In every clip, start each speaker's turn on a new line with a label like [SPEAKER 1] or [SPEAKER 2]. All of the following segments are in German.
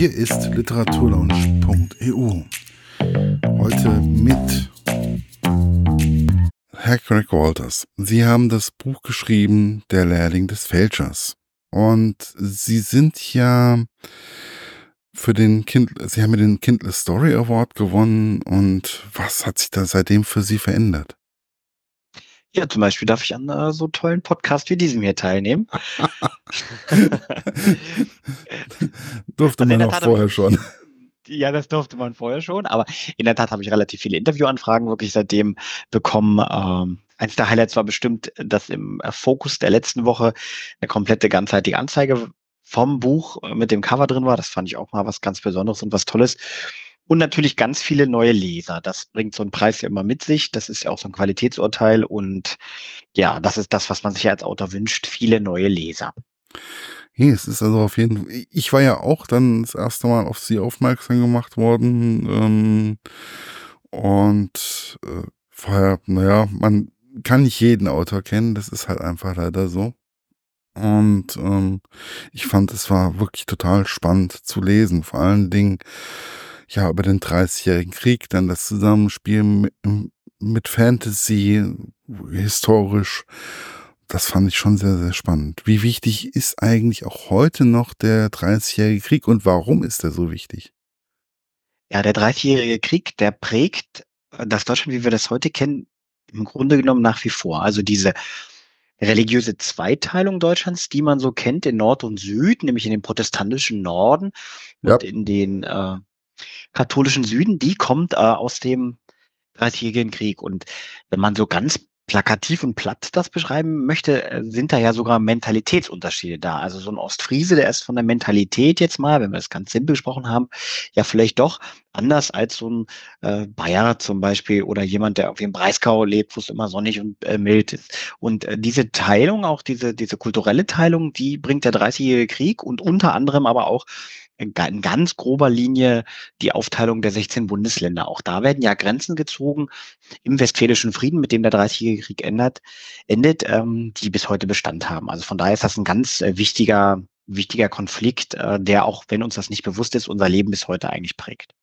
[SPEAKER 1] Hier ist literaturlaunch.eu. Heute mit Herr Craig Walters. Sie haben das Buch geschrieben, Der Lehrling des Fälschers. Und Sie sind ja für den Kind, Sie haben ja den Kindle Story Award gewonnen. Und was hat sich da seitdem für Sie verändert?
[SPEAKER 2] Ja, zum Beispiel darf ich an äh, so tollen Podcast wie diesem hier teilnehmen.
[SPEAKER 1] Durfte man auch vorher schon.
[SPEAKER 2] Ja, das durfte man vorher schon, aber in der Tat habe ich relativ viele Interviewanfragen wirklich seitdem bekommen. Ähm, eins der Highlights war bestimmt, dass im äh, Fokus der letzten Woche eine komplette ganzheitliche Anzeige vom Buch äh, mit dem Cover drin war. Das fand ich auch mal was ganz Besonderes und was Tolles. Und natürlich ganz viele neue Leser. Das bringt so einen Preis ja immer mit sich. Das ist ja auch so ein Qualitätsurteil. Und ja, das ist das, was man sich als Autor wünscht. Viele neue Leser.
[SPEAKER 1] Hey, es ist also auf jeden Fall, ich war ja auch dann das erste Mal auf sie aufmerksam gemacht worden. Ähm, und äh, vorher, naja, man kann nicht jeden Autor kennen. Das ist halt einfach leider so. Und ähm, ich fand, es war wirklich total spannend zu lesen. Vor allen Dingen, ja, über den 30-jährigen Krieg, dann das Zusammenspiel mit, mit Fantasy, historisch. Das fand ich schon sehr, sehr spannend. Wie wichtig ist eigentlich auch heute noch der 30-jährige Krieg und warum ist er so wichtig?
[SPEAKER 2] Ja, der 30-jährige Krieg, der prägt das Deutschland, wie wir das heute kennen, im Grunde genommen nach wie vor. Also diese religiöse Zweiteilung Deutschlands, die man so kennt in Nord und Süd, nämlich in den protestantischen Norden ja. und in den äh, katholischen Süden, die kommt äh, aus dem Dreißigjährigen Krieg. Und wenn man so ganz plakativ und platt das beschreiben möchte, äh, sind da ja sogar Mentalitätsunterschiede da. Also so ein Ostfriese, der ist von der Mentalität jetzt mal, wenn wir das ganz simpel gesprochen haben, ja vielleicht doch anders als so ein äh, Bayer zum Beispiel oder jemand, der irgendwie im Breisgau lebt, wo es immer sonnig und äh, mild ist. Und äh, diese Teilung, auch diese, diese kulturelle Teilung, die bringt der Dreißigjährige Krieg und unter anderem aber auch in ganz grober Linie die Aufteilung der 16 Bundesländer. Auch da werden ja Grenzen gezogen im Westfälischen Frieden, mit dem der Dreißigjährige Krieg endet, endet ähm, die bis heute Bestand haben. Also von daher ist das ein ganz äh, wichtiger, wichtiger Konflikt, äh, der auch, wenn uns das nicht bewusst ist, unser Leben bis heute eigentlich prägt.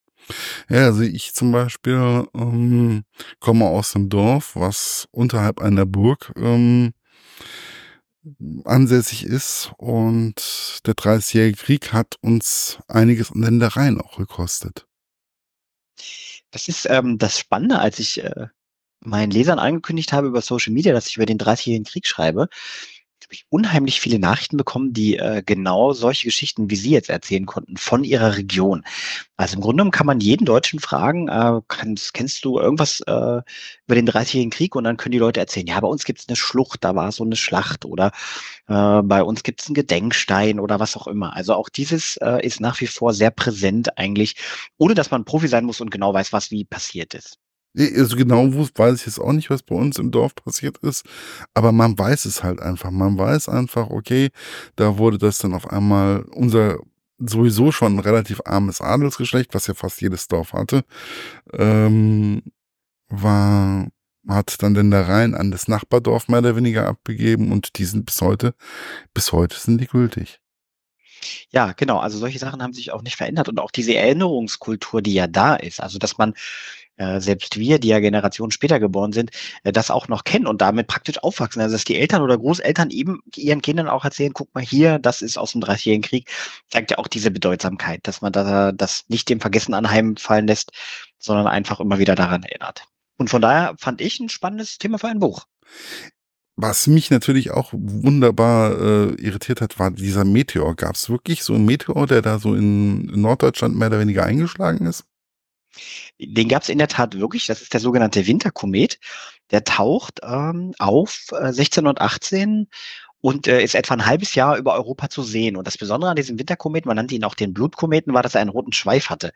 [SPEAKER 1] Ja, also ich zum Beispiel ähm, komme aus einem Dorf, was unterhalb einer Burg ähm, ansässig ist und der Dreißigjährige Krieg hat uns einiges an Ländereien auch gekostet.
[SPEAKER 2] Das ist ähm, das Spannende, als ich äh, meinen Lesern angekündigt habe über Social Media, dass ich über den Dreißigjährigen Krieg schreibe, habe ich unheimlich viele Nachrichten bekommen, die äh, genau solche Geschichten, wie Sie jetzt erzählen konnten, von Ihrer Region. Also im Grunde genommen kann man jeden Deutschen fragen, äh, kannst, kennst du irgendwas äh, über den Dreißigjährigen Krieg? Und dann können die Leute erzählen, ja, bei uns gibt es eine Schlucht, da war so eine Schlacht oder äh, bei uns gibt es einen Gedenkstein oder was auch immer. Also auch dieses äh, ist nach wie vor sehr präsent eigentlich, ohne dass man Profi sein muss und genau weiß, was wie passiert ist.
[SPEAKER 1] Also genau weiß ich jetzt auch nicht, was bei uns im Dorf passiert ist, aber man weiß es halt einfach. Man weiß einfach, okay, da wurde das dann auf einmal unser sowieso schon relativ armes Adelsgeschlecht, was ja fast jedes Dorf hatte, ähm, war, hat dann den Ländereien an das Nachbardorf mehr oder weniger abgegeben und die sind bis heute, bis heute sind die gültig.
[SPEAKER 2] Ja, genau. Also solche Sachen haben sich auch nicht verändert und auch diese Erinnerungskultur, die ja da ist. Also dass man äh, selbst wir, die ja Generationen später geboren sind, äh, das auch noch kennen und damit praktisch aufwachsen. Also dass die Eltern oder Großeltern eben ihren Kindern auch erzählen, guck mal hier, das ist aus dem Dreißigjährigen Krieg, zeigt ja auch diese Bedeutsamkeit, dass man da, das nicht dem Vergessen anheimfallen lässt, sondern einfach immer wieder daran erinnert. Und von daher fand ich ein spannendes Thema für ein Buch.
[SPEAKER 1] Was mich natürlich auch wunderbar äh, irritiert hat, war dieser Meteor. Gab es wirklich so einen Meteor, der da so in Norddeutschland mehr oder weniger eingeschlagen ist?
[SPEAKER 2] Den gab es in der Tat wirklich. Das ist der sogenannte Winterkomet. Der taucht ähm, auf äh, 1618 und äh, ist etwa ein halbes Jahr über Europa zu sehen. Und das Besondere an diesem Winterkometen, man nannte ihn auch den Blutkometen, war, dass er einen roten Schweif hatte.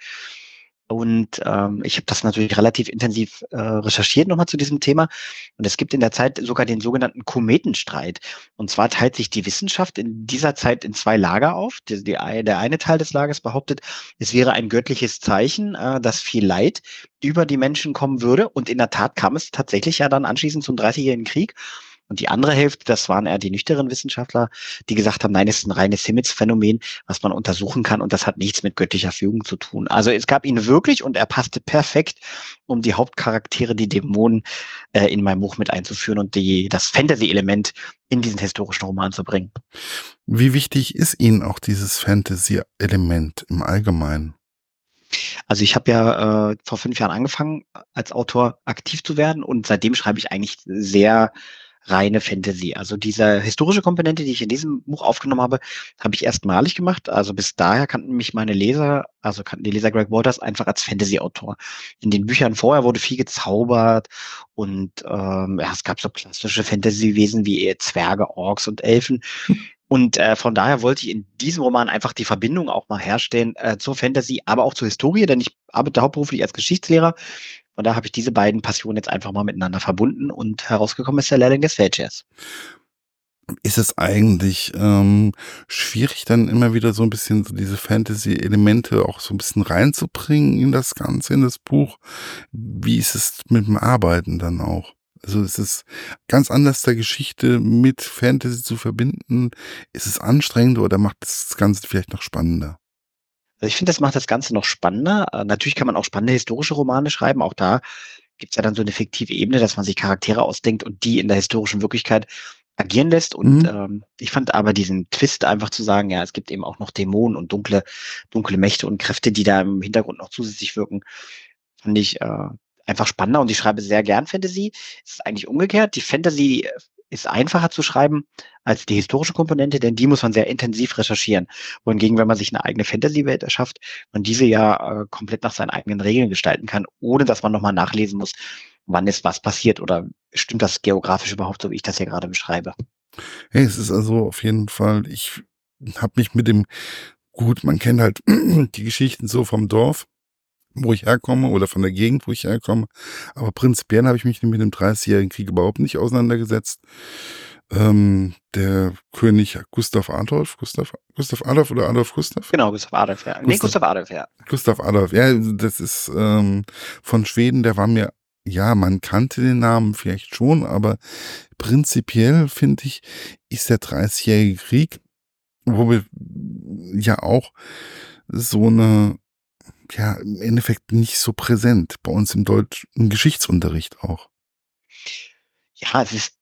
[SPEAKER 2] Und ähm, ich habe das natürlich relativ intensiv äh, recherchiert nochmal zu diesem Thema. Und es gibt in der Zeit sogar den sogenannten Kometenstreit. Und zwar teilt sich die Wissenschaft in dieser Zeit in zwei Lager auf. Die, die, der eine Teil des Lagers behauptet, es wäre ein göttliches Zeichen, äh, dass viel Leid über die Menschen kommen würde. Und in der Tat kam es tatsächlich ja dann anschließend zum Dreißigjährigen Krieg Und die andere Hälfte, das waren eher die nüchternen Wissenschaftler, die gesagt haben, nein, es ist ein reines Himmelsphänomen, was man untersuchen kann und das hat nichts mit göttlicher Fügung zu tun. Also es gab ihn wirklich und er passte perfekt, um die Hauptcharaktere, die Dämonen, äh, in meinem Buch mit einzuführen und die, das Fantasy-Element in diesen historischen Roman zu bringen.
[SPEAKER 1] Wie wichtig ist Ihnen auch dieses Fantasy-Element im Allgemeinen?
[SPEAKER 2] Also ich habe ja äh, vor fünf Jahren angefangen, als Autor aktiv zu werden und seitdem schreibe ich eigentlich sehr reine Fantasy. Also diese historische Komponente, die ich in diesem Buch aufgenommen habe, habe ich erstmalig gemacht. Also bis daher kannten mich meine Leser, also kannten die Leser Greg Waters einfach als Fantasy-Autor. In den Büchern vorher wurde viel gezaubert und ähm, ja, es gab so klassische Fantasy-Wesen wie Zwerge, Orks und Elfen. Und äh, von daher wollte ich in diesem Roman einfach die Verbindung auch mal herstellen äh, zur Fantasy, aber auch zur Historie, denn ich arbeite hauptberuflich als Geschichtslehrer. Von daher habe ich diese beiden Passionen jetzt einfach mal miteinander verbunden und herausgekommen ist der Lehrling des Feldchairs.
[SPEAKER 1] Ist es eigentlich ähm, schwierig, dann immer wieder so ein bisschen so diese Fantasy-Elemente auch so ein bisschen reinzubringen in das Ganze, in das Buch? Wie ist es mit dem Arbeiten dann auch? Also es ist ganz anders der Geschichte mit Fantasy zu verbinden. Ist es anstrengend oder macht das Ganze vielleicht noch spannender?
[SPEAKER 2] Also ich finde, das macht das Ganze noch spannender. Äh, natürlich kann man auch spannende historische Romane schreiben. Auch da gibt es ja dann so eine fiktive Ebene, dass man sich Charaktere ausdenkt und die in der historischen Wirklichkeit agieren lässt. Und mhm. ähm, ich fand aber diesen Twist einfach zu sagen, ja, es gibt eben auch noch Dämonen und dunkle, dunkle Mächte und Kräfte, die da im Hintergrund noch zusätzlich wirken, fand ich äh, einfach spannender und ich schreibe sehr gern Fantasy. Es ist eigentlich umgekehrt. Die Fantasy ist einfacher zu schreiben als die historische Komponente, denn die muss man sehr intensiv recherchieren. Wohingegen, wenn man sich eine eigene Fantasy-Welt erschafft, man diese ja äh, komplett nach seinen eigenen Regeln gestalten kann, ohne dass man nochmal nachlesen muss, wann ist was passiert oder stimmt das geografisch überhaupt so, wie ich das hier gerade beschreibe.
[SPEAKER 1] Hey, es ist also auf jeden Fall, ich habe mich mit dem, gut, man kennt halt die Geschichten so vom Dorf, wo ich herkomme oder von der Gegend, wo ich herkomme. Aber prinzipiell habe ich mich mit dem 30-jährigen Krieg überhaupt nicht auseinandergesetzt. Ähm, der König Gustav Adolf, Gustav, Gustav Adolf oder Adolf Gustav?
[SPEAKER 2] Genau, Gustav Adolf, ja. Gustav, nee, Gustav Adolf, ja.
[SPEAKER 1] Gustav Adolf, ja, das ist ähm, von Schweden, der war mir, ja, man kannte den Namen vielleicht schon, aber prinzipiell finde ich, ist der 30-jährige Krieg, wo wir ja auch so eine ja im Endeffekt nicht so präsent bei uns im deutschen Geschichtsunterricht auch.
[SPEAKER 2] Ja, es ist,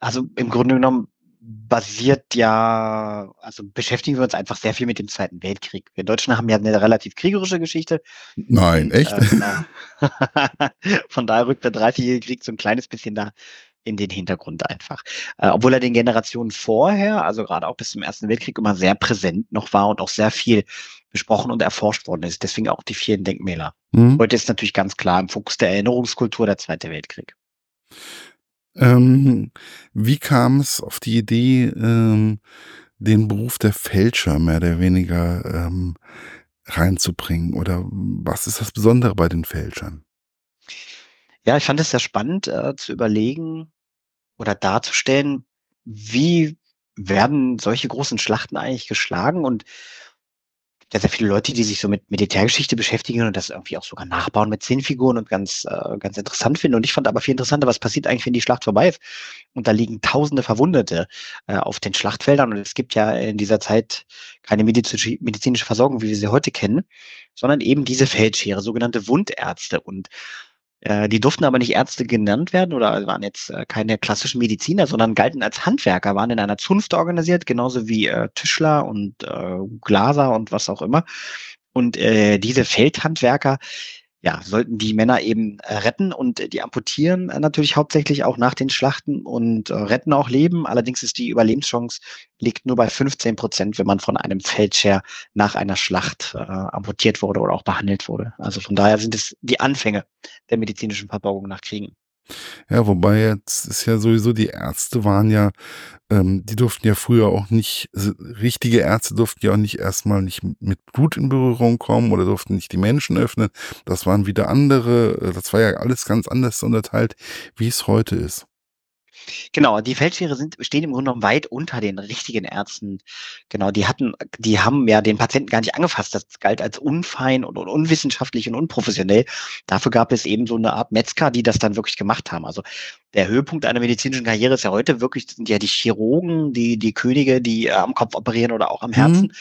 [SPEAKER 2] also im Grunde genommen basiert ja, also beschäftigen wir uns einfach sehr viel mit dem Zweiten Weltkrieg. Wir Deutschen haben ja eine relativ kriegerische Geschichte.
[SPEAKER 1] Nein, echt?
[SPEAKER 2] Äh, von daher rückt der 30-jährige Krieg so ein kleines bisschen da in den Hintergrund einfach. Äh, obwohl er den Generationen vorher, also gerade auch bis zum Ersten Weltkrieg, immer sehr präsent noch war und auch sehr viel besprochen und erforscht worden ist. Deswegen auch die vielen Denkmäler. Mhm. Heute ist natürlich ganz klar im Fokus der Erinnerungskultur der Zweite Weltkrieg.
[SPEAKER 1] Ähm, wie kam es auf die Idee, ähm, den Beruf der Fälscher mehr oder weniger ähm, reinzubringen? Oder was ist das Besondere bei den Fälschern?
[SPEAKER 2] Ja, ich fand es sehr spannend äh, zu überlegen oder darzustellen, wie werden solche großen Schlachten eigentlich geschlagen und ja sehr viele Leute, die sich so mit Militärgeschichte beschäftigen und das irgendwie auch sogar nachbauen mit Szenenfiguren und ganz, äh, ganz interessant finden. Und ich fand aber viel interessanter, was passiert eigentlich, wenn die Schlacht vorbei ist. Und da liegen tausende Verwundete äh, auf den Schlachtfeldern. Und es gibt ja in dieser Zeit keine medizinische, Versorgung, wie wir sie heute kennen, sondern eben diese Feldschere, sogenannte Wundärzte. Und äh, die durften aber nicht Ärzte genannt werden oder waren jetzt äh, keine klassischen Mediziner, sondern galten als Handwerker, waren in einer Zunft organisiert, genauso wie äh, Tischler und äh, Glaser und was auch immer. Und äh, diese Feldhandwerker, ja, sollten die Männer eben äh, retten und die amputieren äh, natürlich hauptsächlich auch nach den Schlachten und äh, retten auch Leben. Allerdings ist die Überlebenschance liegt nur bei 15 Prozent, wenn man von einem Feldscher nach einer Schlacht äh, amputiert wurde oder auch behandelt wurde. Also von daher sind es die Anfänge der medizinischen Versorgung nach Kriegen.
[SPEAKER 1] Ja, wobei jetzt ist ja sowieso, die Ärzte waren ja, ähm, die durften ja früher auch nicht, also richtige Ärzte durften ja auch nicht erstmal nicht mit Blut in Berührung kommen oder durften nicht die Menschen öffnen. Das waren wieder andere, äh, das war ja alles ganz anders unterteilt, wie es heute ist.
[SPEAKER 2] Genau, die Feldschere sind, stehen im Grunde genommen weit unter den richtigen Ärzten. Genau, die hatten, die haben ja den Patienten gar nicht angefasst. Das galt als unfein und, und unwissenschaftlich und unprofessionell. Dafür gab es eben so eine Art Metzger, die das dann wirklich gemacht haben. Also der Höhepunkt einer medizinischen Karriere ist ja heute wirklich, sind ja die Chirurgen, die, die Könige, die äh, am Kopf operieren oder auch am Herzen.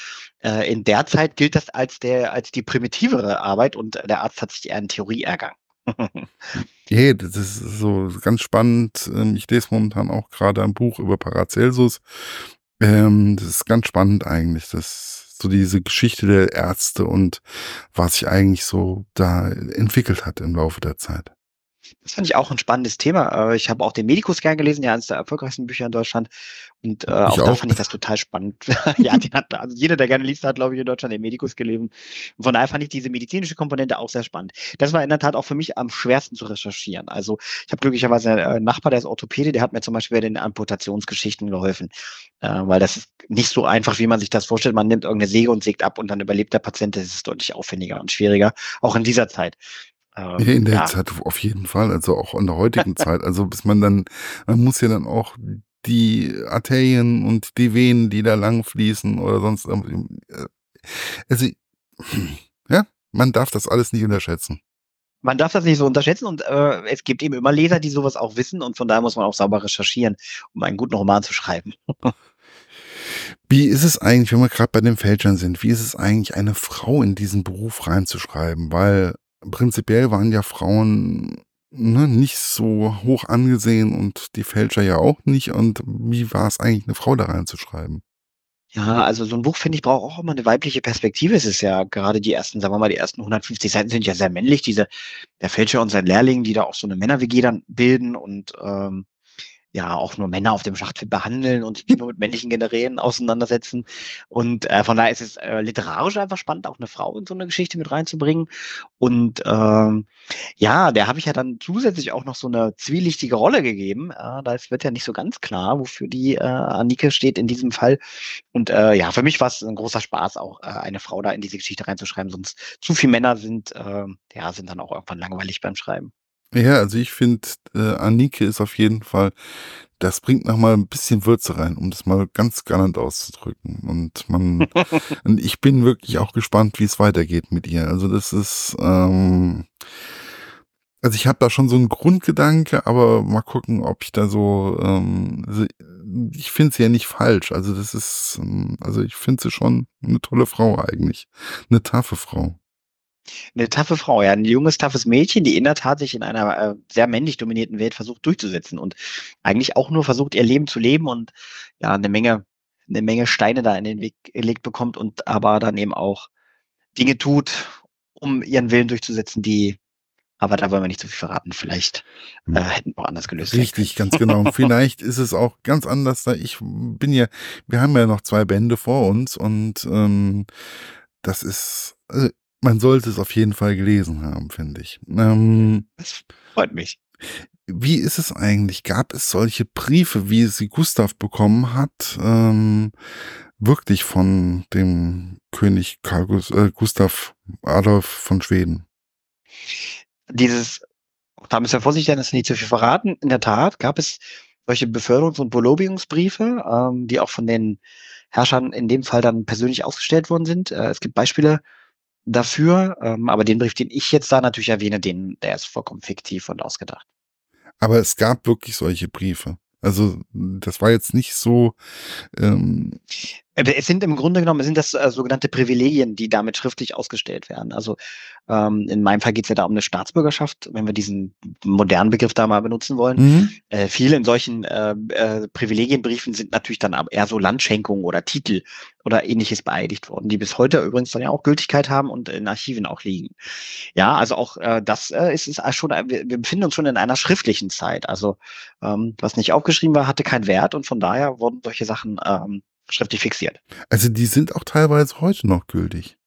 [SPEAKER 2] Mhm. In der Zeit gilt das als der, als die primitivere Arbeit und der Arzt hat sich eher in Theorie ergangen.
[SPEAKER 1] hey, das ist so ganz spannend. Ähm, ich lese momentan auch gerade ein Buch über Paracelsus. Ähm, das ist ganz spannend eigentlich, das so diese Geschichte der Ärzte und was sich eigentlich so da entwickelt hat im Laufe der Zeit.
[SPEAKER 2] Das fand ich auch ein spannendes Thema. Äh, ich habe auch den Medikus gern gelesen, ja, eines der erfolgreichsten Bücher in Deutschland. Und äh, auch, auch, da fand ich das total spannend. ja, den hat, also jeder, der gerne liest, hat, glaube ich, in Deutschland den Medikus gelesen. Und von daher fand ich diese medizinische Komponente auch sehr spannend. Das war in der Tat auch für mich am schwersten zu recherchieren. Also ich habe glücklicherweise einen äh, Nachbar, der ist Orthopäde, der hat mir zum Beispiel bei den Amputationsgeschichten geholfen. Äh, weil das ist nicht so einfach, wie man sich das vorstellt. Man nimmt irgendeine Säge und sägt ab und dann überlebt der Patient. Das ist deutlich aufwendiger und schwieriger, auch in dieser Zeit.
[SPEAKER 1] Ähm, in der ja. Zeit auf jeden Fall, also auch in der heutigen Zeit. Also bis man dann, man muss ja dann auch die Arterien und die Venen, die da lang fließen oder sonst äh, also ja, man darf das alles nicht unterschätzen.
[SPEAKER 2] Man darf das nicht so unterschätzen und äh, es gibt eben immer Leser, die sowas auch wissen und von daher muss man auch sauber recherchieren, um einen guten Roman zu schreiben.
[SPEAKER 1] Wie ist es eigentlich, wenn wir gerade bei den Fälschern sind, wie ist es eigentlich, eine Frau in diesen Beruf reinzuschreiben? Weil prinzipiell waren ja Frauen ne, nicht so hoch angesehen und die Fälscher ja auch nicht. Und wie war es eigentlich, eine Frau da reinzuschreiben?
[SPEAKER 2] Ja, also so ein Buch, finde ich, braucht auch immer eine weibliche Perspektive. Es ist ja gerade die ersten, sagen wir mal, die ersten 150 Seiten sind ja sehr männlich. Diese, der Fälscher und sein Lehrling, die da auch so eine Männer-WG dann bilden und ähm, ja auch nur Männer auf dem Schlachtfeld behandeln und sich nur mit männlichen Generälen auseinandersetzen. Und äh, von daher ist es äh, literarisch einfach spannend, auch eine Frau in so eine Geschichte mit reinzubringen. Und ähm, ja, der habe ich ja dann zusätzlich auch noch so eine zwielichtige Rolle gegeben. Äh, da wird ja nicht so ganz klar, wofür die äh, Annike steht in diesem Fall. Und äh, ja, für mich war es ein großer Spaß, auch äh, eine Frau da in diese Geschichte reinzuschreiben. Sonst zu viele Männer sind, äh, ja, sind dann auch irgendwann langweilig beim Schreiben.
[SPEAKER 1] Ja, also ich finde, äh, Anike ist auf jeden Fall, das bringt nochmal ein bisschen Würze rein, um das mal ganz galant auszudrücken. Und man, und ich bin wirklich auch gespannt, wie es weitergeht mit ihr. Also das ist, ähm, also ich habe da schon so einen Grundgedanke, aber mal gucken, ob ich da so, ähm, also ich finde sie ja nicht falsch. Also das ist, ähm, also ich finde sie schon eine tolle Frau eigentlich, eine taffe Frau.
[SPEAKER 2] Eine taffe Frau, ja, ein junges, taffes Mädchen, die in der Tat sich in einer äh, sehr männlich dominierten Welt versucht durchzusetzen und eigentlich auch nur versucht, ihr Leben zu leben und ja, eine Menge, eine Menge Steine da in den Weg gelegt bekommt und aber dann eben auch Dinge tut, um ihren Willen durchzusetzen, die aber da wollen wir nicht zu viel verraten. Vielleicht hm. äh, hätten wir anders gelöst.
[SPEAKER 1] Richtig, ganz genau. Vielleicht ist es auch ganz anders. Da ich bin ja, wir haben ja noch zwei Bände vor uns und ähm, das ist, also man sollte es auf jeden Fall gelesen haben, finde ich. Ähm,
[SPEAKER 2] das freut mich.
[SPEAKER 1] Wie ist es eigentlich? Gab es solche Briefe, wie sie Gustav bekommen hat, ähm, wirklich von dem König Karl äh, Gustav Adolf von Schweden?
[SPEAKER 2] Dieses, da müssen wir vorsichtig sein, dass wir nicht zu viel verraten. In der Tat gab es solche Beförderungs- und Belobigungsbriefe, ähm, die auch von den Herrschern in dem Fall dann persönlich ausgestellt worden sind. Äh, es gibt Beispiele dafür. Ähm, aber den Brief, den ich jetzt da natürlich erwähne, den, der ist vollkommen fiktiv und ausgedacht.
[SPEAKER 1] Aber es gab wirklich solche Briefe. Also das war jetzt nicht so. Ähm
[SPEAKER 2] äh, es sind im Grunde genommen sind das äh, sogenannte Privilegien, die damit schriftlich ausgestellt werden. Also ähm, in meinem Fall geht es ja da um eine Staatsbürgerschaft, wenn wir diesen modernen Begriff da mal benutzen wollen. Mhm. Äh, viele in solchen äh, äh, Privilegienbriefen sind natürlich dann eher so Landschenkungen oder Titel oder ähnliches beeidigt worden, die bis heute übrigens dann ja auch Gültigkeit haben und in Archiven auch liegen. Ja, also auch äh, das äh, ist, ist schon, wir, wir befinden uns schon in einer schriftlichen Zeit. Also ähm, was nicht aufgeschrieben war, hatte keinen Wert und von daher wurden solche Sachen ähm, schriftlich fixiert.
[SPEAKER 1] Also die sind auch teilweise heute noch gültig.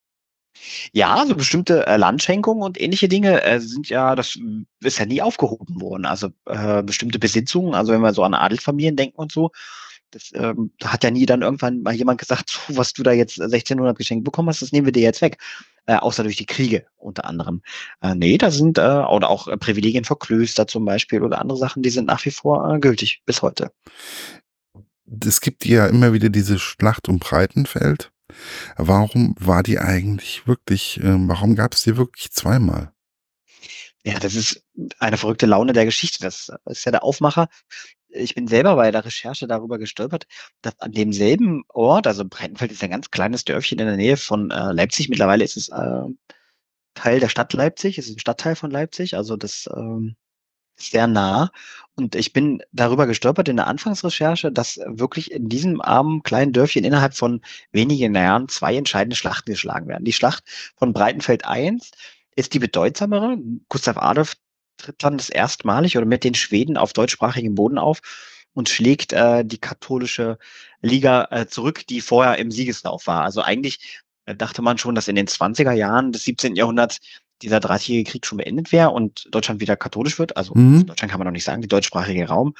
[SPEAKER 2] Ja, so bestimmte äh, Landschenkungen und ähnliche Dinge äh, sind ja, das ist ja nie aufgehoben worden. Also äh, bestimmte Besitzungen, also wenn wir so an Adelsfamilien denken und so, das ähm, hat ja nie dann irgendwann mal jemand gesagt, so, was du da jetzt 1600 geschenkt bekommen hast, das nehmen wir dir jetzt weg. äh, außer durch die Kriege unter anderem. Äh, nee, da sind, äh, oder auch äh, Privilegien für Klöster zum Beispiel oder andere Sachen, die sind nach wie vor äh, gültig bis heute.
[SPEAKER 1] Es gibt ja immer wieder diese Schlacht um Breitenfeld. Warum war die eigentlich wirklich, äh, warum gab es die wirklich zweimal?
[SPEAKER 2] Ja, das ist eine verrückte Laune der Geschichte. Das ist ja der Aufmacher. Ich bin selber bei der Recherche darüber gestolpert, dass an demselben Ort, also Breitenfeld ist ein ganz kleines Dörfchen in der Nähe von äh, Leipzig. Mittlerweile ist es äh, Teil der Stadt Leipzig, es ist ein Stadtteil von Leipzig, also das ähm, sehr nah. Und ich bin darüber gestolpert in der Anfangsrecherche, dass wirklich in diesem armen kleinen Dörfchen innerhalb von wenigen Jahren zwei entscheidende Schlachten geschlagen werden. Die Schlacht von Breitenfeld I ist die bedeutsamere. Gustav Adolf tritt dann das erstmalig oder mit den Schweden auf deutschsprachigem Boden auf und schlägt äh, die katholische Liga äh, zurück, die vorher im Siegeslauf war. Also eigentlich äh, dachte man schon, dass in den 20er Jahren des 17. Jahrhunderts dieser Dreißigjährige Krieg schon beendet wäre und Deutschland wieder katholisch wird. Also mhm. Deutschland kann man noch nicht sagen, die deutschsprachige Raum.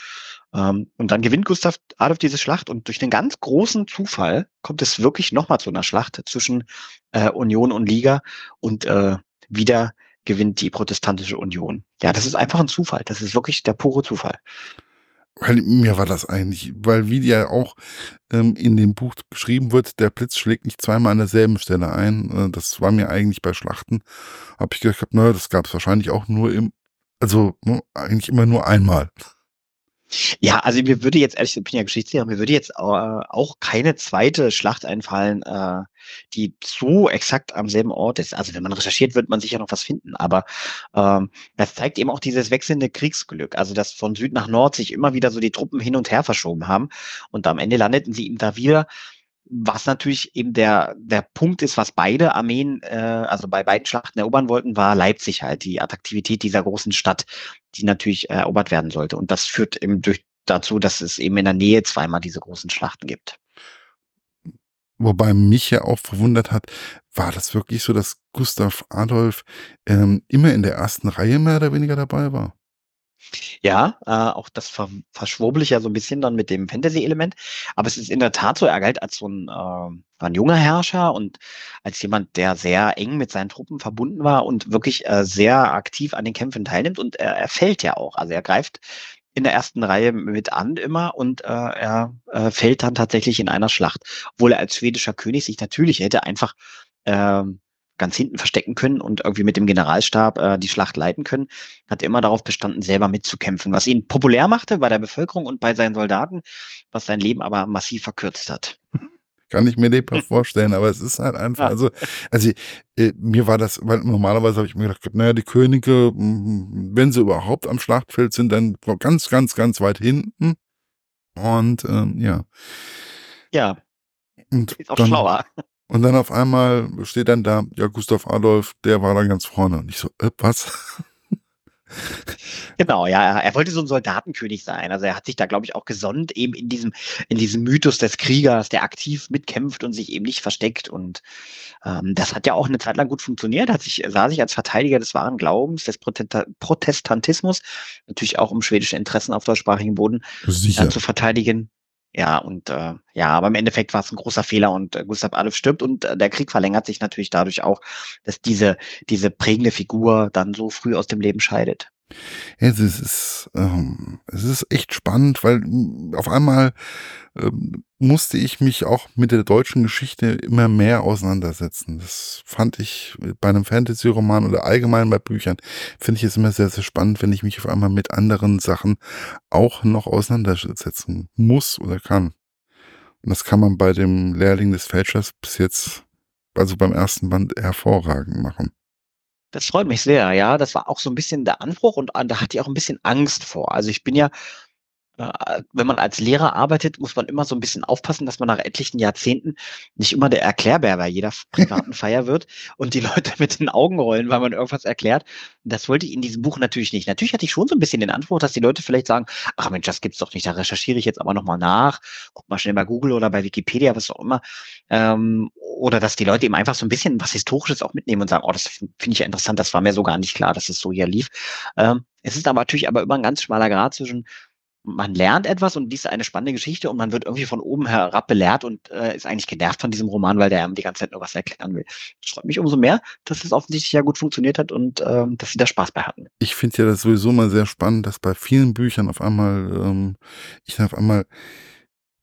[SPEAKER 2] Ähm, und dann gewinnt Gustav Adolf diese Schlacht und durch den ganz großen Zufall kommt es wirklich nochmal zu einer Schlacht zwischen äh, Union und Liga und äh, wieder gewinnt die protestantische Union. Ja, das ist einfach ein Zufall. Das ist wirklich der pure Zufall.
[SPEAKER 1] Weil mir war das eigentlich, weil wie ja auch ähm, in dem Buch beschrieben wird, der Blitz schlägt nicht zweimal an derselben Stelle ein. Äh, das war mir eigentlich bei Schlachten, habe ich gedacht, naja, das gab es wahrscheinlich auch nur im, also ne, eigentlich immer nur einmal.
[SPEAKER 2] Ja, also mir würde jetzt ehrlich, ich bin ja Geschichtslehrer, mir würde jetzt äh, auch keine zweite Schlacht einfallen, äh, die so exakt am selben Ort ist. Also wenn man recherchiert, wird man sicher noch was finden. Aber ähm, das zeigt eben auch dieses wechselnde Kriegsglück. Also dass von Süd nach Nord sich immer wieder so die Truppen hin und her verschoben haben und am Ende landeten sie eben da wieder was natürlich eben der, der Punkt ist, was beide Armeen, äh, also bei beiden Schlachten erobern wollten, war Leipzig halt, die Attraktivität dieser großen Stadt, die natürlich erobert werden sollte. Und das führt eben durch, dazu, dass es eben in der Nähe zweimal diese großen Schlachten gibt.
[SPEAKER 1] Wobei mich ja auch verwundert hat, war das wirklich so, dass Gustav Adolf ähm, immer in der ersten Reihe mehr oder weniger dabei war?
[SPEAKER 2] Ja, äh, auch das ver verschwurbel ich ja so ein bisschen dann mit dem Fantasy-Element. Aber es ist in der Tat so, er galt als so ein, äh, ein junger Herrscher und als jemand, der sehr eng mit seinen Truppen verbunden war und wirklich äh, sehr aktiv an den Kämpfen teilnimmt. Und er, er fällt ja auch. Also er greift in der ersten Reihe mit an immer und äh, er äh, fällt dann tatsächlich in einer Schlacht. Obwohl er als schwedischer König sich natürlich hätte einfach ähm, ganz hinten verstecken können und irgendwie mit dem Generalstab äh, die Schlacht leiten können, hat immer darauf bestanden, selber mitzukämpfen, was ihn populär machte bei der Bevölkerung und bei seinen Soldaten, was sein Leben aber massiv verkürzt hat.
[SPEAKER 1] Kann ich mir lebhaft vorstellen, aber es ist halt einfach, also, also äh, mir war das, weil normalerweise habe ich mir gedacht, naja, die Könige, wenn sie überhaupt am Schlachtfeld sind, dann ganz, ganz, ganz weit hinten. Und ähm, ja.
[SPEAKER 2] Ja. Und ist auch dann, schlauer.
[SPEAKER 1] Und dann auf einmal steht dann da, ja, Gustav Adolf, der war dann ganz vorne. Und ich so, äh, was?
[SPEAKER 2] Genau, ja, er wollte so ein Soldatenkönig sein. Also er hat sich da, glaube ich, auch gesonnt, eben in diesem, in diesem Mythos des Kriegers, der aktiv mitkämpft und sich eben nicht versteckt. Und ähm, das hat ja auch eine Zeit lang gut funktioniert, hat sich, sah sich als Verteidiger des wahren Glaubens, des Protestantismus, natürlich auch um schwedische Interessen auf deutschsprachigem Boden äh, zu verteidigen. Ja, und äh, ja, aber im Endeffekt war es ein großer Fehler und äh, Gustav Adolf stirbt und äh, der Krieg verlängert sich natürlich dadurch auch, dass diese, diese prägende Figur dann so früh aus dem Leben scheidet.
[SPEAKER 1] Es ist, ähm, es ist echt spannend, weil hm, auf einmal ähm, musste ich mich auch mit der deutschen Geschichte immer mehr auseinandersetzen. Das fand ich bei einem Fantasy-Roman oder allgemein bei Büchern, finde ich es immer sehr, sehr spannend, wenn ich mich auf einmal mit anderen Sachen auch noch auseinandersetzen muss oder kann. Und das kann man bei dem Lehrling des Fälschers bis jetzt, also beim ersten Band, hervorragend machen.
[SPEAKER 2] Das freut mich sehr, ja. Das war auch so ein bisschen der Anspruch und da hatte ich auch ein bisschen Angst vor. Also ich bin ja wenn man als Lehrer arbeitet, muss man immer so ein bisschen aufpassen, dass man nach etlichen Jahrzehnten nicht immer der Erklärbär bei jeder privaten Feier wird und die Leute mit den Augen rollen, weil man irgendwas erklärt. Das wollte ich in diesem Buch natürlich nicht. Natürlich hatte ich schon so ein bisschen den Anspruch, dass die Leute vielleicht sagen, ach Mensch, das gibt's doch nicht, da recherchiere ich jetzt aber nochmal nach, guck mal schnell bei Google oder bei Wikipedia, was auch immer. Ähm, oder dass die Leute eben einfach so ein bisschen was Historisches auch mitnehmen und sagen, oh, das finde ich ja interessant, das war mir so gar nicht klar, dass es so hier lief. Ähm, es ist aber natürlich aber immer ein ganz schmaler Grad zwischen man lernt etwas und dies ist eine spannende Geschichte und man wird irgendwie von oben herab belehrt und äh, ist eigentlich genervt von diesem Roman, weil der einem die ganze Zeit nur was erklären will. Das freut mich umso mehr, dass es offensichtlich ja gut funktioniert hat und ähm, dass sie da Spaß bei hatten.
[SPEAKER 1] Ich finde ja das sowieso mal sehr spannend, dass bei vielen Büchern auf einmal ähm, ich auf einmal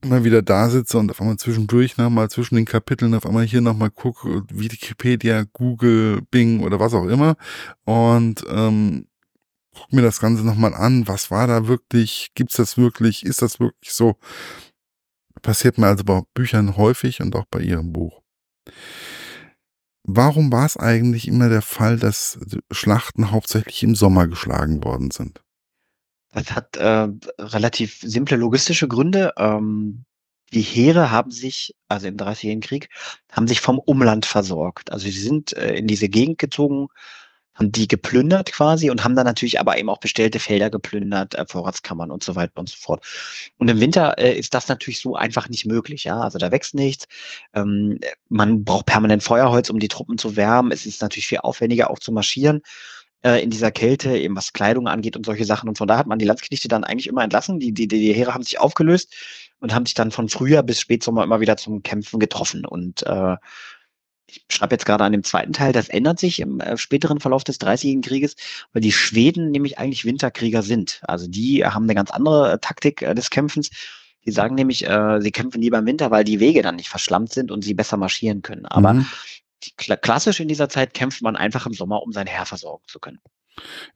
[SPEAKER 1] immer wieder da sitze und auf einmal zwischendurch nochmal zwischen den Kapiteln auf einmal hier nochmal gucke, Wikipedia, Google, Bing oder was auch immer und ähm, guck mir das Ganze nochmal an, was war da wirklich, gibt's das wirklich, ist das wirklich so? Passiert mir also bei Büchern häufig und auch bei ihrem Buch. Warum war es eigentlich immer der Fall, dass Schlachten hauptsächlich im Sommer geschlagen worden sind?
[SPEAKER 2] Das hat äh, relativ simple logistische Gründe. Ähm, die Heere haben sich, also im Dreißigjährigen Krieg, haben sich vom Umland versorgt. Also sie sind äh, in diese Gegend gezogen, haben die geplündert quasi und haben dann natürlich aber eben auch bestellte Felder geplündert, äh, Vorratskammern und so weiter und so fort. Und im Winter äh, ist das natürlich so einfach nicht möglich, ja. Also da wächst nichts. Ähm, man braucht permanent Feuerholz, um die Truppen zu wärmen. Es ist natürlich viel aufwendiger auch zu marschieren äh, in dieser Kälte, eben was Kleidung angeht und solche Sachen. Und von da hat man die Landsknechte dann eigentlich immer entlassen. Die, die, die Heere haben sich aufgelöst und haben sich dann von Frühjahr bis Spätsommer immer wieder zum Kämpfen getroffen. Und äh, ich schreibe jetzt gerade an dem zweiten Teil, das ändert sich im äh, späteren Verlauf des Dreißigjährigen Krieges, weil die Schweden nämlich eigentlich Winterkrieger sind. Also die haben eine ganz andere äh, Taktik äh, des Kämpfens. Die sagen nämlich, äh, sie kämpfen lieber im Winter, weil die Wege dann nicht verschlammt sind und sie besser marschieren können. Aber mhm. die, klassisch in dieser Zeit kämpft man einfach im Sommer, um sein Heer versorgen zu können.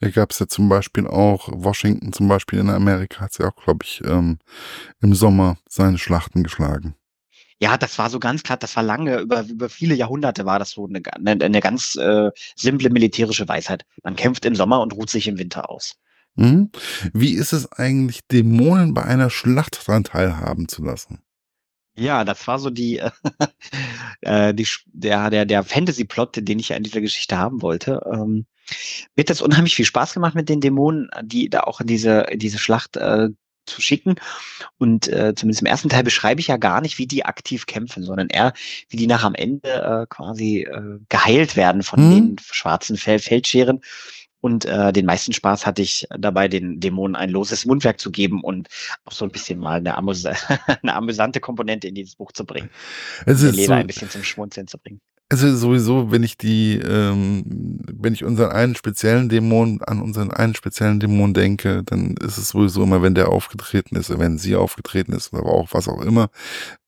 [SPEAKER 1] Ja, gab es ja zum Beispiel auch, Washington zum Beispiel in Amerika hat sie auch, glaube ich, ähm, im Sommer seine Schlachten geschlagen.
[SPEAKER 2] Ja, das war so ganz klar, das war lange, über, über viele Jahrhunderte war das so eine, eine, eine ganz äh, simple militärische Weisheit. Man kämpft im Sommer und ruht sich im Winter aus.
[SPEAKER 1] Mhm. Wie ist es eigentlich, Dämonen bei einer Schlacht daran teilhaben zu lassen?
[SPEAKER 2] Ja, das war so die, äh, die der, der, der Fantasy-Plot, den ich ja in dieser Geschichte haben wollte. Ähm, mir hat das unheimlich viel Spaß gemacht mit den Dämonen, die da auch in diese, in diese Schlacht äh, zu schicken. Und äh, zumindest im ersten Teil beschreibe ich ja gar nicht, wie die aktiv kämpfen, sondern eher, wie die nach am Ende äh, quasi äh, geheilt werden von hm. den schwarzen Fel Feldscheren. Und äh, den meisten Spaß hatte ich dabei, den Dämonen ein loses Mundwerk zu geben und auch so ein bisschen mal eine, amüs eine amüsante Komponente in dieses Buch zu bringen.
[SPEAKER 1] Es ist
[SPEAKER 2] den Leser so, ein bisschen zum Schmunzeln zu bringen.
[SPEAKER 1] Also sowieso, wenn ich die, ähm, wenn ich unseren einen speziellen Dämon, an unseren einen speziellen Dämon denke, dann ist es sowieso immer, wenn der aufgetreten ist, wenn sie aufgetreten ist, oder auch was auch immer,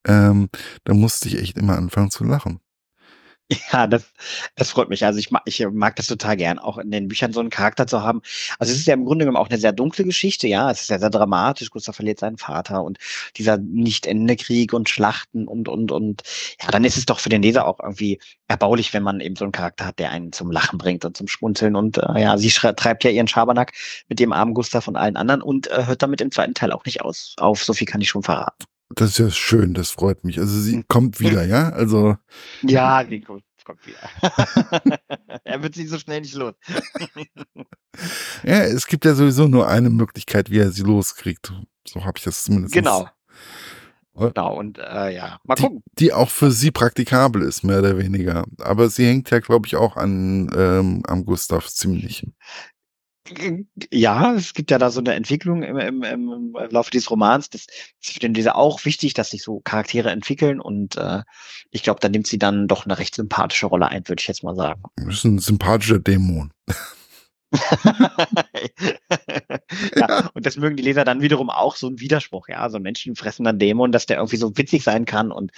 [SPEAKER 1] ähm, dann musste ich echt immer anfangen zu lachen.
[SPEAKER 2] Ja, das, das freut mich. Also ich mag, ich mag das total gern, auch in den Büchern so einen Charakter zu haben. Also es ist ja im Grunde genommen auch eine sehr dunkle Geschichte, ja. Es ist ja sehr dramatisch. Gustav verliert seinen Vater und dieser nicht ende Krieg und Schlachten und, und, und. Ja, dann ist es doch für den Leser auch irgendwie erbaulich, wenn man eben so einen Charakter hat, der einen zum Lachen bringt und zum Schmunzeln. Und äh, ja, sie treibt ja ihren Schabernack mit dem armen Gustav und allen anderen und äh, hört damit im zweiten Teil auch nicht aus. Auf, so viel kann ich schon verraten.
[SPEAKER 1] Das ist ja schön, das freut mich. Also sie kommt wieder, ja? Also.
[SPEAKER 2] Ja, die kommt, kommt wieder. er wird sie so schnell nicht los.
[SPEAKER 1] ja, es gibt ja sowieso nur eine Möglichkeit, wie er sie loskriegt. So habe ich das zumindest.
[SPEAKER 2] Genau. Genau, und äh, ja, mal gucken.
[SPEAKER 1] Die, die, auch für sie praktikabel ist, mehr oder weniger. Aber sie hängt ja, glaube ich, auch an ähm, am Gustav ziemlich.
[SPEAKER 2] Ja, es gibt ja da so eine Entwicklung im, im, im Laufe dieses Romans. Das ist für den Leser auch wichtig, dass sich so Charaktere entwickeln und äh, ich glaube, da nimmt sie dann doch eine recht sympathische Rolle ein, würde ich jetzt mal sagen.
[SPEAKER 1] Das ist ein sympathischer Dämon.
[SPEAKER 2] ja, und das mögen die Leser dann wiederum auch so ein Widerspruch, ja, so ein menschenfressender Dämon, dass der irgendwie so witzig sein kann und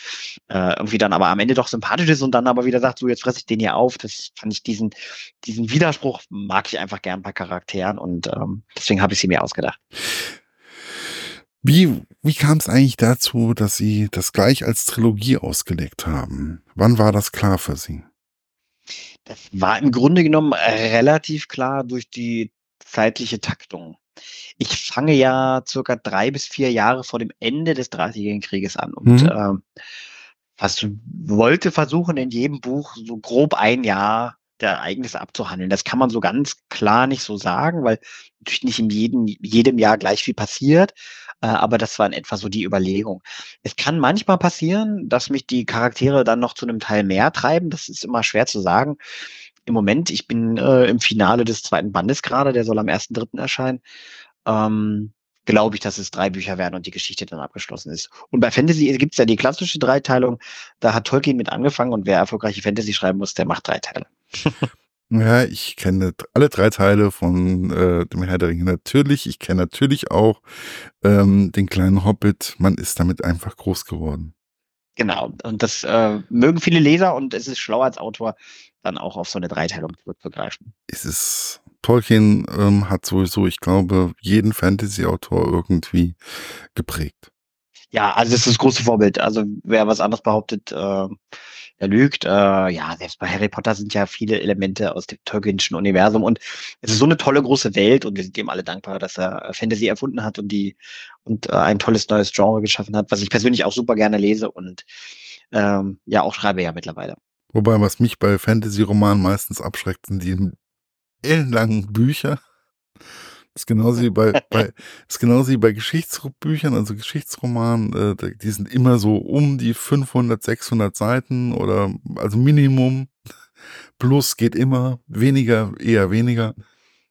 [SPEAKER 2] äh, irgendwie dann aber am Ende doch sympathisch ist und dann aber wieder sagt, so jetzt fresse ich den hier auf. Das fand ich diesen, diesen Widerspruch mag ich einfach gern bei Charakteren und ähm, deswegen habe ich sie mir ausgedacht.
[SPEAKER 1] Wie, wie kam es eigentlich dazu, dass Sie das gleich als Trilogie ausgelegt haben? Wann war das klar für Sie?
[SPEAKER 2] Das war im Grunde genommen relativ klar durch die zeitliche Taktung. Ich fange ja circa drei bis vier Jahre vor dem Ende des Dreißigjährigen Krieges an und mhm. ähm, was wollte versuchen, in jedem Buch so grob ein Jahr der Ereignisse abzuhandeln. Das kann man so ganz klar nicht so sagen, weil natürlich nicht in jedem, jedem Jahr gleich viel passiert. Äh, aber das war in etwa so die Überlegung. Es kann manchmal passieren, dass mich die Charaktere dann noch zu einem Teil mehr treiben. Das ist immer schwer zu sagen. Im Moment, ich bin äh, im Finale des zweiten Bandes gerade, der soll am 1.3. erscheinen. Ähm, glaube ich, dass es drei Bücher werden und die Geschichte dann abgeschlossen ist. Und bei Fantasy gibt es ja die klassische Dreiteilung. Da hat Tolkien mit angefangen und wer erfolgreiche Fantasy schreiben muss, der macht drei Teile.
[SPEAKER 1] Ja, ich kenne alle drei Teile von äh, dem Herr der Ringe natürlich. Ich kenne natürlich auch ähm, den kleinen Hobbit. Man ist damit einfach groß geworden.
[SPEAKER 2] Genau. Und das äh, mögen viele Leser und es ist schlau als Autor, dann auch auf so eine Dreiteilung zurückzugreifen.
[SPEAKER 1] Es ist Tolkien ähm, hat sowieso, ich glaube, jeden Fantasy-Autor irgendwie geprägt.
[SPEAKER 2] Ja, also das ist das große Vorbild. Also wer was anderes behauptet, äh, er lügt. Äh, ja, selbst bei Harry Potter sind ja viele Elemente aus dem Tolkienschen Universum und es ist so eine tolle große Welt und wir sind ihm alle dankbar, dass er Fantasy erfunden hat und die und äh, ein tolles neues Genre geschaffen hat, was ich persönlich auch super gerne lese und ähm, ja auch schreibe ja mittlerweile.
[SPEAKER 1] Wobei, was mich bei Fantasy-Romanen meistens abschreckt, sind die ellenlangen Bücher. Ist genauso wie bei, bei, ist genauso wie bei Geschichtsbüchern, also Geschichtsromanen, äh, die sind immer so um die 500, 600 Seiten oder, also Minimum. Plus geht immer, weniger, eher weniger.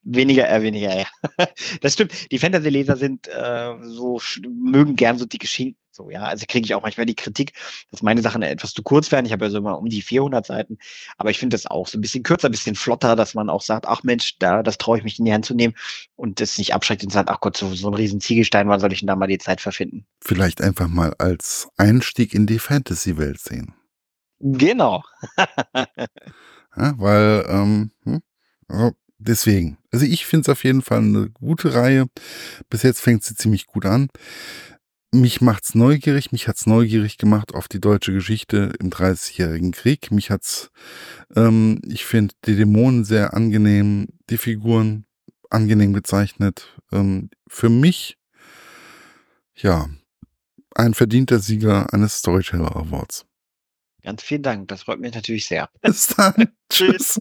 [SPEAKER 2] Weniger, eher weniger, ja. Das stimmt. Die Fantasy-Leser sind äh, so, mögen gern so die Geschichten so, ja, also kriege ich auch manchmal die Kritik, dass meine Sachen etwas zu kurz werden. Ich habe ja so immer um die 400 Seiten, aber ich finde das auch so ein bisschen kürzer, ein bisschen flotter, dass man auch sagt, ach Mensch, da, das traue ich mich in die Hand zu nehmen und das nicht abschreckt und sagt, ach Gott, so, so ein riesen Ziegelstein, wann soll ich denn da mal die Zeit verfinden?
[SPEAKER 1] Vielleicht einfach mal als Einstieg in die Fantasy-Welt sehen.
[SPEAKER 2] Genau.
[SPEAKER 1] ja, weil, ähm, hm, deswegen. Also ich finde es auf jeden Fall eine gute Reihe. Bis jetzt fängt sie ziemlich gut an mich macht's neugierig, mich hat's neugierig gemacht auf die deutsche Geschichte im Dreißigjährigen Krieg. Mich hat's, ähm, ich finde die Dämonen sehr angenehm, die Figuren angenehm gezeichnet. Ähm, für mich, ja, ein verdienter Sieger eines Storyteller Awards.
[SPEAKER 2] Ganz vielen Dank, das freut mich natürlich sehr.
[SPEAKER 1] Bis dann. Tschüss.